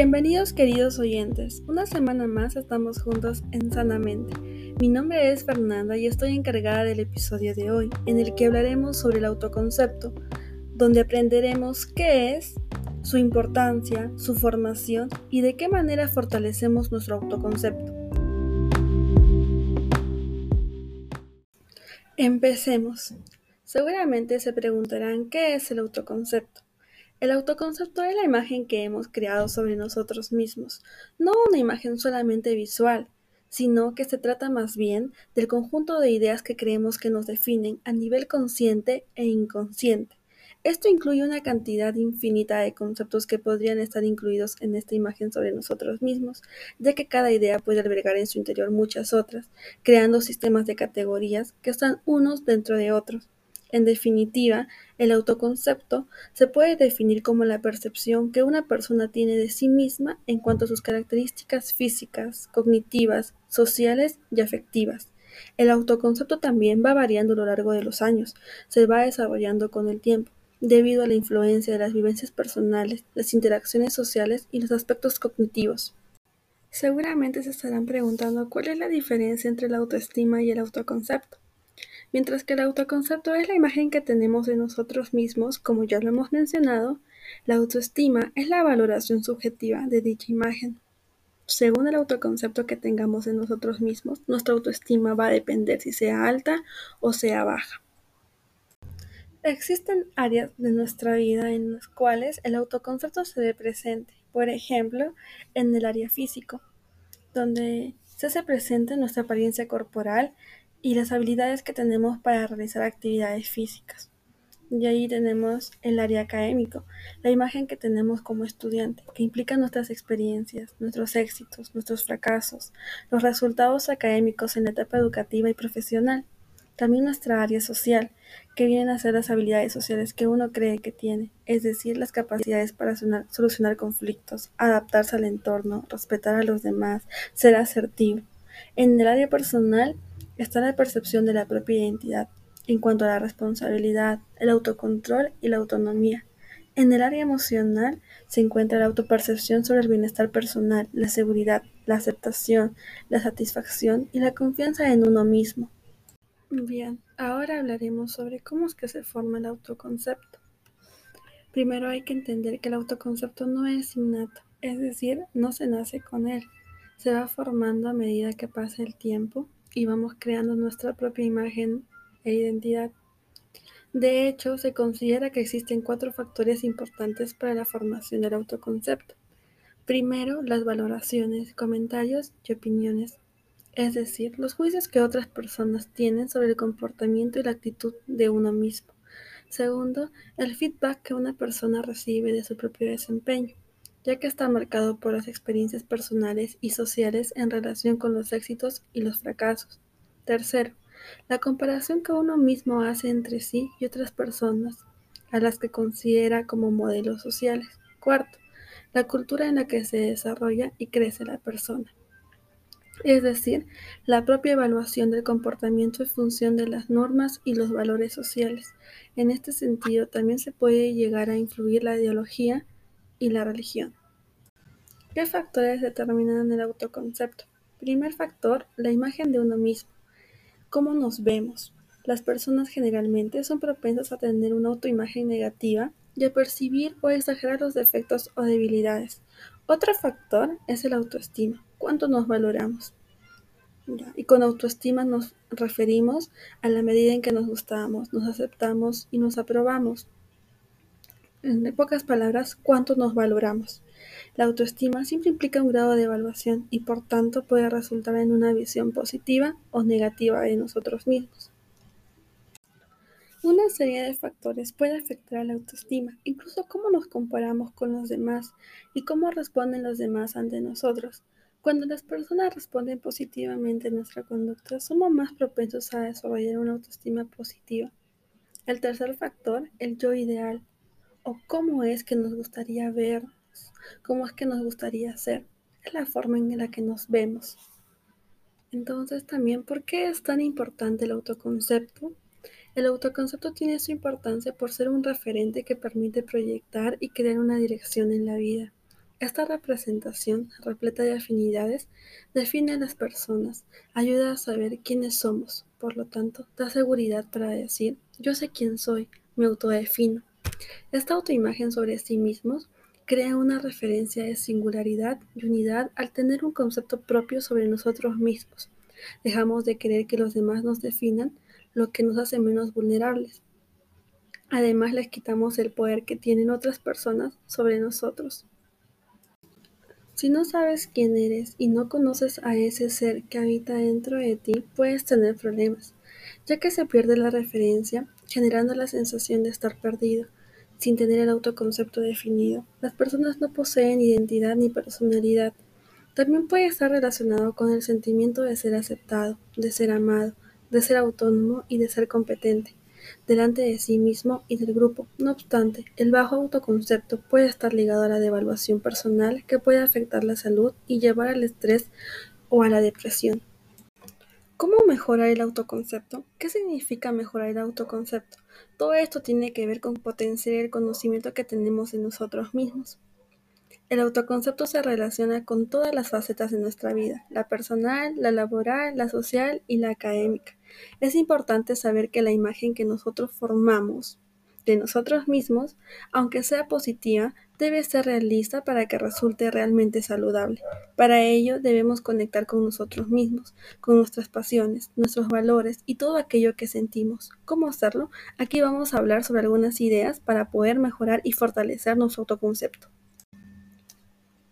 Bienvenidos queridos oyentes, una semana más estamos juntos en Sanamente. Mi nombre es Fernanda y estoy encargada del episodio de hoy, en el que hablaremos sobre el autoconcepto, donde aprenderemos qué es, su importancia, su formación y de qué manera fortalecemos nuestro autoconcepto. Empecemos. Seguramente se preguntarán qué es el autoconcepto. El autoconcepto es la imagen que hemos creado sobre nosotros mismos, no una imagen solamente visual, sino que se trata más bien del conjunto de ideas que creemos que nos definen a nivel consciente e inconsciente. Esto incluye una cantidad infinita de conceptos que podrían estar incluidos en esta imagen sobre nosotros mismos, ya que cada idea puede albergar en su interior muchas otras, creando sistemas de categorías que están unos dentro de otros. En definitiva, el autoconcepto se puede definir como la percepción que una persona tiene de sí misma en cuanto a sus características físicas, cognitivas, sociales y afectivas. El autoconcepto también va variando a lo largo de los años, se va desarrollando con el tiempo, debido a la influencia de las vivencias personales, las interacciones sociales y los aspectos cognitivos. Seguramente se estarán preguntando cuál es la diferencia entre la autoestima y el autoconcepto. Mientras que el autoconcepto es la imagen que tenemos de nosotros mismos, como ya lo hemos mencionado, la autoestima es la valoración subjetiva de dicha imagen. Según el autoconcepto que tengamos de nosotros mismos, nuestra autoestima va a depender si sea alta o sea baja. Existen áreas de nuestra vida en las cuales el autoconcepto se ve presente, por ejemplo, en el área físico, donde se hace presente nuestra apariencia corporal y las habilidades que tenemos para realizar actividades físicas. Y ahí tenemos el área académico, la imagen que tenemos como estudiante, que implica nuestras experiencias, nuestros éxitos, nuestros fracasos, los resultados académicos en la etapa educativa y profesional. También nuestra área social, que vienen a ser las habilidades sociales que uno cree que tiene, es decir, las capacidades para solucionar conflictos, adaptarse al entorno, respetar a los demás, ser asertivo. En el área personal, está la percepción de la propia identidad, en cuanto a la responsabilidad, el autocontrol y la autonomía. En el área emocional se encuentra la autopercepción sobre el bienestar personal, la seguridad, la aceptación, la satisfacción y la confianza en uno mismo. Bien, ahora hablaremos sobre cómo es que se forma el autoconcepto. Primero hay que entender que el autoconcepto no es innato, es decir, no se nace con él, se va formando a medida que pasa el tiempo y vamos creando nuestra propia imagen e identidad. De hecho, se considera que existen cuatro factores importantes para la formación del autoconcepto. Primero, las valoraciones, comentarios y opiniones, es decir, los juicios que otras personas tienen sobre el comportamiento y la actitud de uno mismo. Segundo, el feedback que una persona recibe de su propio desempeño ya que está marcado por las experiencias personales y sociales en relación con los éxitos y los fracasos. Tercero, la comparación que uno mismo hace entre sí y otras personas, a las que considera como modelos sociales. Cuarto, la cultura en la que se desarrolla y crece la persona. Es decir, la propia evaluación del comportamiento en función de las normas y los valores sociales. En este sentido, también se puede llegar a influir la ideología y la religión. ¿Qué factores determinan el autoconcepto? Primer factor, la imagen de uno mismo. ¿Cómo nos vemos? Las personas generalmente son propensas a tener una autoimagen negativa y a percibir o exagerar los defectos o debilidades. Otro factor es el autoestima. ¿Cuánto nos valoramos? Y con autoestima nos referimos a la medida en que nos gustamos, nos aceptamos y nos aprobamos. En pocas palabras, cuánto nos valoramos. La autoestima siempre implica un grado de evaluación y por tanto puede resultar en una visión positiva o negativa de nosotros mismos. Una serie de factores puede afectar a la autoestima, incluso cómo nos comparamos con los demás y cómo responden los demás ante nosotros. Cuando las personas responden positivamente a nuestra conducta, somos más propensos a desarrollar una autoestima positiva. El tercer factor, el yo ideal, o cómo es que nos gustaría ver cómo es que nos gustaría ser, es la forma en la que nos vemos. Entonces también, ¿por qué es tan importante el autoconcepto? El autoconcepto tiene su importancia por ser un referente que permite proyectar y crear una dirección en la vida. Esta representación, repleta de afinidades, define a las personas, ayuda a saber quiénes somos, por lo tanto, da seguridad para decir, yo sé quién soy, me autodefino. Esta autoimagen sobre sí mismos crea una referencia de singularidad y unidad al tener un concepto propio sobre nosotros mismos. Dejamos de querer que los demás nos definan, lo que nos hace menos vulnerables. Además, les quitamos el poder que tienen otras personas sobre nosotros. Si no sabes quién eres y no conoces a ese ser que habita dentro de ti, puedes tener problemas, ya que se pierde la referencia, generando la sensación de estar perdido, sin tener el autoconcepto definido. Las personas no poseen identidad ni personalidad. También puede estar relacionado con el sentimiento de ser aceptado, de ser amado, de ser autónomo y de ser competente delante de sí mismo y del grupo. No obstante, el bajo autoconcepto puede estar ligado a la devaluación personal que puede afectar la salud y llevar al estrés o a la depresión. ¿Cómo mejorar el autoconcepto? ¿Qué significa mejorar el autoconcepto? Todo esto tiene que ver con potenciar el conocimiento que tenemos de nosotros mismos. El autoconcepto se relaciona con todas las facetas de nuestra vida, la personal, la laboral, la social y la académica. Es importante saber que la imagen que nosotros formamos de nosotros mismos, aunque sea positiva, debe ser realista para que resulte realmente saludable. Para ello debemos conectar con nosotros mismos, con nuestras pasiones, nuestros valores y todo aquello que sentimos. ¿Cómo hacerlo? Aquí vamos a hablar sobre algunas ideas para poder mejorar y fortalecer nuestro autoconcepto.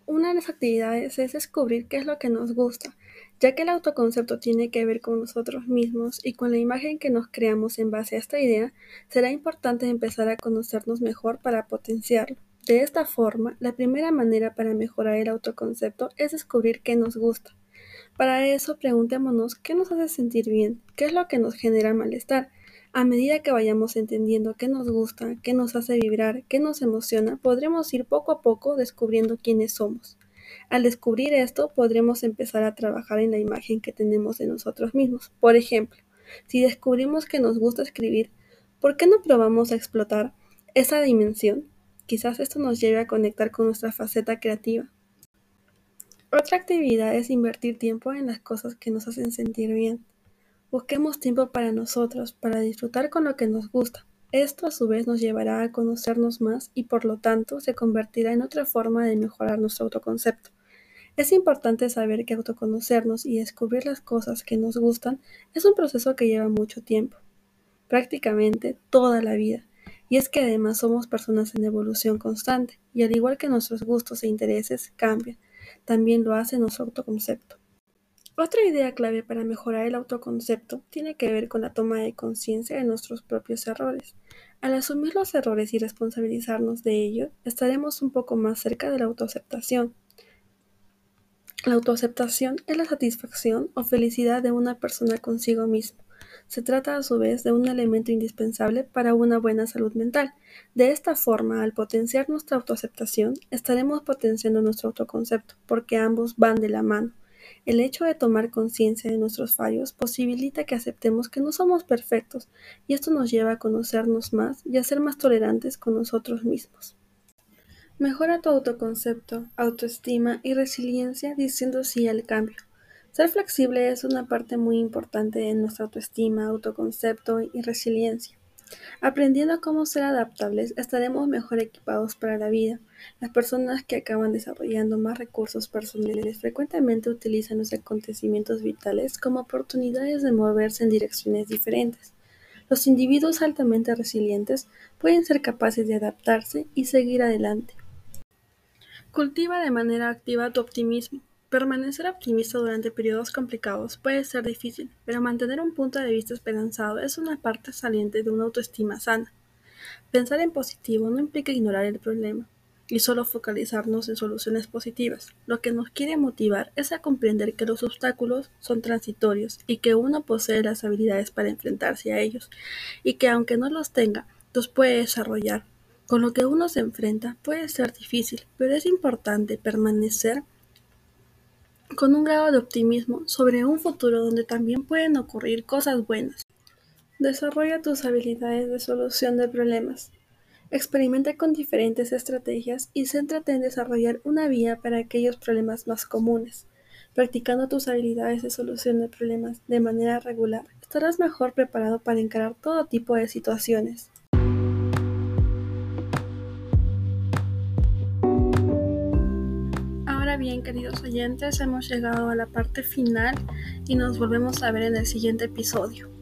Una de las actividades es descubrir qué es lo que nos gusta, ya que el autoconcepto tiene que ver con nosotros mismos y con la imagen que nos creamos en base a esta idea, será importante empezar a conocernos mejor para potenciarlo. De esta forma, la primera manera para mejorar el autoconcepto es descubrir qué nos gusta. Para eso, preguntémonos qué nos hace sentir bien, qué es lo que nos genera malestar, a medida que vayamos entendiendo qué nos gusta, qué nos hace vibrar, qué nos emociona, podremos ir poco a poco descubriendo quiénes somos. Al descubrir esto, podremos empezar a trabajar en la imagen que tenemos de nosotros mismos. Por ejemplo, si descubrimos que nos gusta escribir, ¿por qué no probamos a explotar esa dimensión? Quizás esto nos lleve a conectar con nuestra faceta creativa. Otra actividad es invertir tiempo en las cosas que nos hacen sentir bien. Busquemos tiempo para nosotros, para disfrutar con lo que nos gusta. Esto a su vez nos llevará a conocernos más y por lo tanto se convertirá en otra forma de mejorar nuestro autoconcepto. Es importante saber que autoconocernos y descubrir las cosas que nos gustan es un proceso que lleva mucho tiempo, prácticamente toda la vida. Y es que además somos personas en evolución constante, y al igual que nuestros gustos e intereses cambian, también lo hace nuestro autoconcepto. Otra idea clave para mejorar el autoconcepto tiene que ver con la toma de conciencia de nuestros propios errores. Al asumir los errores y responsabilizarnos de ellos, estaremos un poco más cerca de la autoaceptación. La autoaceptación es la satisfacción o felicidad de una persona consigo mismo. Se trata a su vez de un elemento indispensable para una buena salud mental. De esta forma, al potenciar nuestra autoaceptación, estaremos potenciando nuestro autoconcepto, porque ambos van de la mano. El hecho de tomar conciencia de nuestros fallos posibilita que aceptemos que no somos perfectos y esto nos lleva a conocernos más y a ser más tolerantes con nosotros mismos. Mejora tu autoconcepto, autoestima y resiliencia diciendo sí al cambio. Ser flexible es una parte muy importante de nuestra autoestima, autoconcepto y resiliencia. Aprendiendo cómo ser adaptables, estaremos mejor equipados para la vida. Las personas que acaban desarrollando más recursos personales frecuentemente utilizan los acontecimientos vitales como oportunidades de moverse en direcciones diferentes. Los individuos altamente resilientes pueden ser capaces de adaptarse y seguir adelante. Cultiva de manera activa tu optimismo. Permanecer optimista durante periodos complicados puede ser difícil, pero mantener un punto de vista esperanzado es una parte saliente de una autoestima sana. Pensar en positivo no implica ignorar el problema y solo focalizarnos en soluciones positivas. Lo que nos quiere motivar es a comprender que los obstáculos son transitorios y que uno posee las habilidades para enfrentarse a ellos y que aunque no los tenga, los puede desarrollar. Con lo que uno se enfrenta puede ser difícil, pero es importante permanecer con un grado de optimismo sobre un futuro donde también pueden ocurrir cosas buenas. Desarrolla tus habilidades de solución de problemas. Experimenta con diferentes estrategias y céntrate en desarrollar una vía para aquellos problemas más comunes. Practicando tus habilidades de solución de problemas de manera regular, estarás mejor preparado para encarar todo tipo de situaciones. Bien, queridos oyentes, hemos llegado a la parte final y nos volvemos a ver en el siguiente episodio.